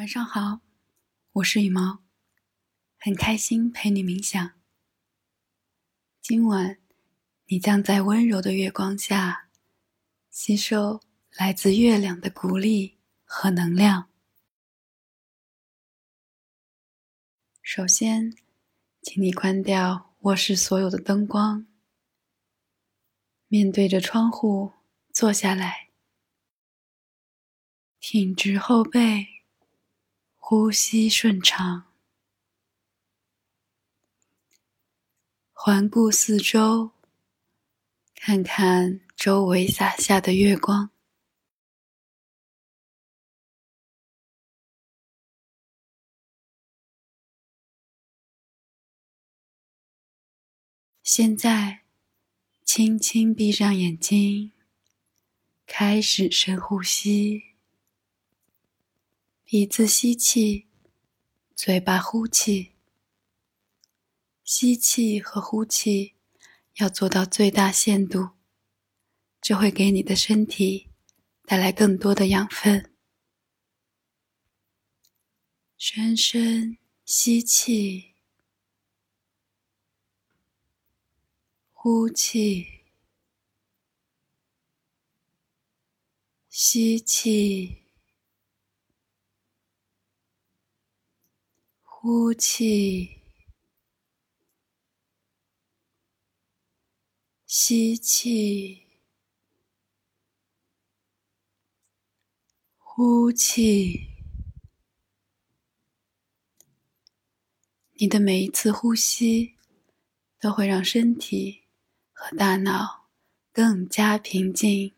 晚上好，我是羽毛，很开心陪你冥想。今晚，你将在温柔的月光下，吸收来自月亮的鼓励和能量。首先，请你关掉卧室所有的灯光，面对着窗户坐下来，挺直后背。呼吸顺畅，环顾四周，看看周围洒下的月光。现在，轻轻闭上眼睛，开始深呼吸。鼻子吸气，嘴巴呼气。吸气和呼气要做到最大限度，这会给你的身体带来更多的养分。深深吸气，呼气，吸气。呼气，吸气，呼气。你的每一次呼吸都会让身体和大脑更加平静。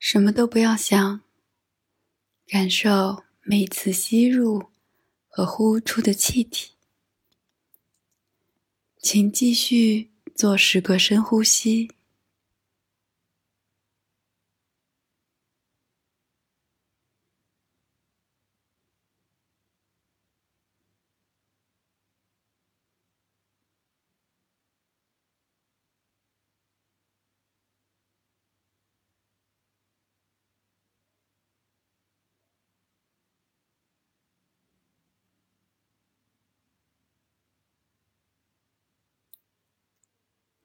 什么都不要想。感受每次吸入和呼出的气体，请继续做十个深呼吸。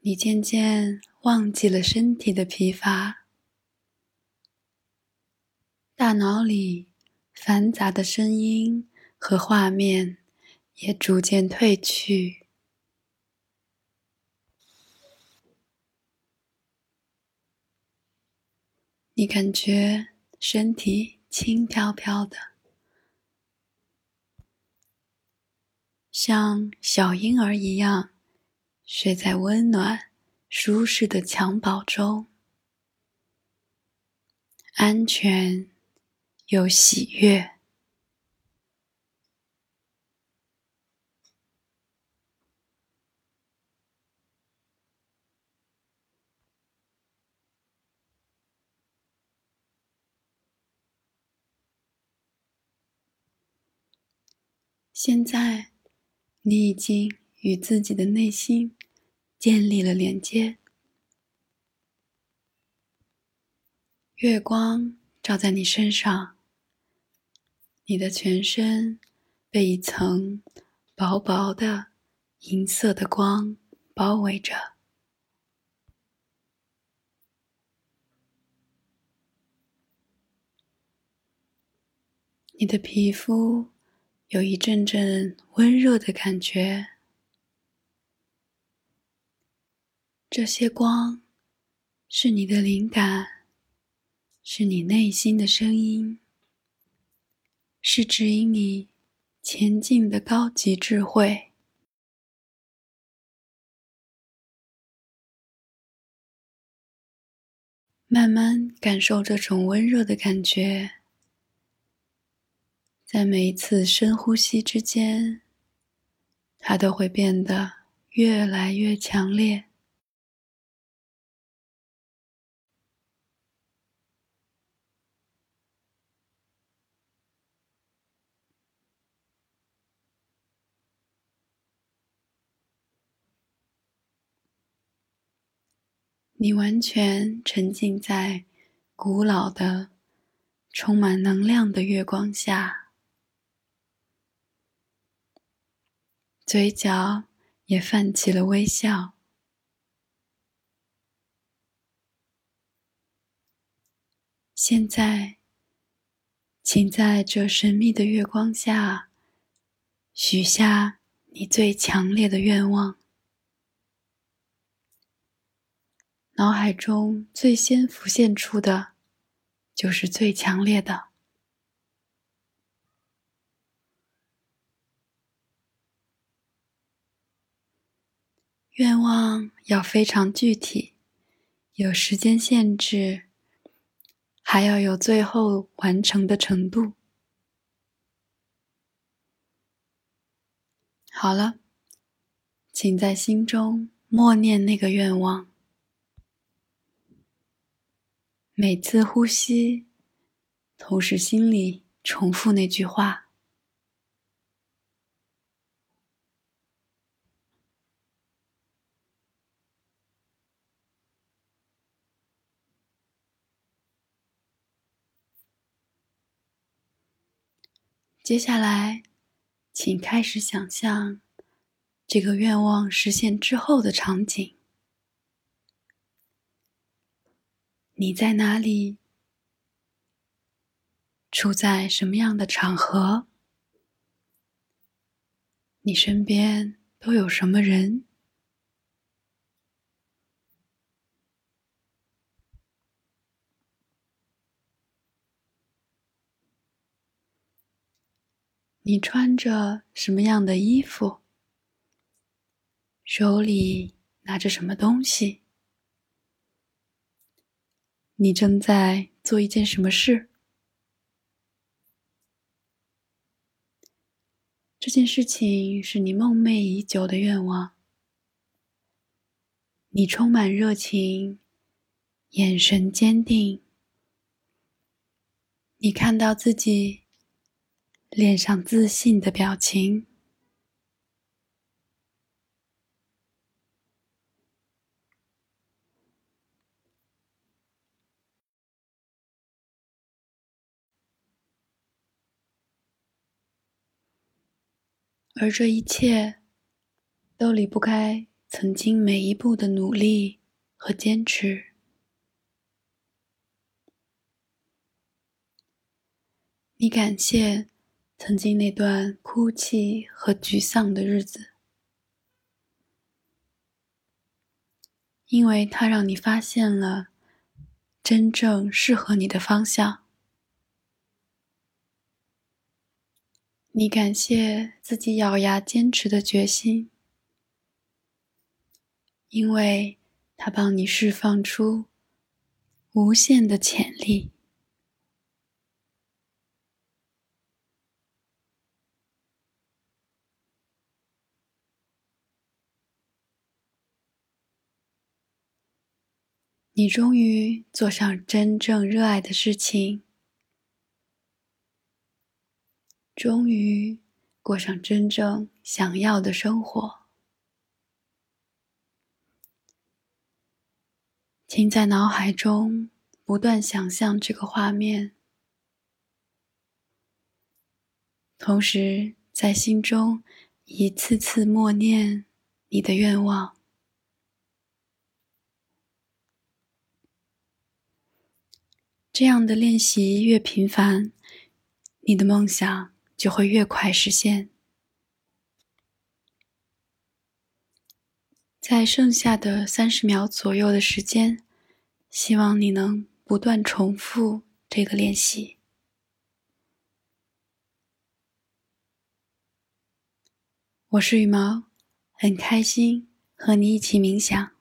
你渐渐忘记了身体的疲乏，大脑里繁杂的声音和画面也逐渐褪去。你感觉身体轻飘飘的，像小婴儿一样。睡在温暖、舒适的襁褓中，安全又喜悦。现在，你已经与自己的内心。建立了连接，月光照在你身上，你的全身被一层薄薄的银色的光包围着，你的皮肤有一阵阵温热的感觉。这些光，是你的灵感，是你内心的声音，是指引你前进的高级智慧。慢慢感受这种温热的感觉，在每一次深呼吸之间，它都会变得越来越强烈。你完全沉浸在古老的、充满能量的月光下，嘴角也泛起了微笑。现在，请在这神秘的月光下，许下你最强烈的愿望。脑海中最先浮现出的，就是最强烈的愿望，要非常具体，有时间限制，还要有最后完成的程度。好了，请在心中默念那个愿望。每次呼吸，同时心里重复那句话。接下来，请开始想象这个愿望实现之后的场景。你在哪里？处在什么样的场合？你身边都有什么人？你穿着什么样的衣服？手里拿着什么东西？你正在做一件什么事？这件事情是你梦寐已久的愿望。你充满热情，眼神坚定。你看到自己脸上自信的表情。而这一切，都离不开曾经每一步的努力和坚持。你感谢曾经那段哭泣和沮丧的日子，因为它让你发现了真正适合你的方向。你感谢自己咬牙坚持的决心，因为它帮你释放出无限的潜力。你终于做上真正热爱的事情。终于过上真正想要的生活，请在脑海中不断想象这个画面，同时在心中一次次默念你的愿望。这样的练习越频繁，你的梦想。就会越快实现。在剩下的三十秒左右的时间，希望你能不断重复这个练习。我是羽毛，很开心和你一起冥想。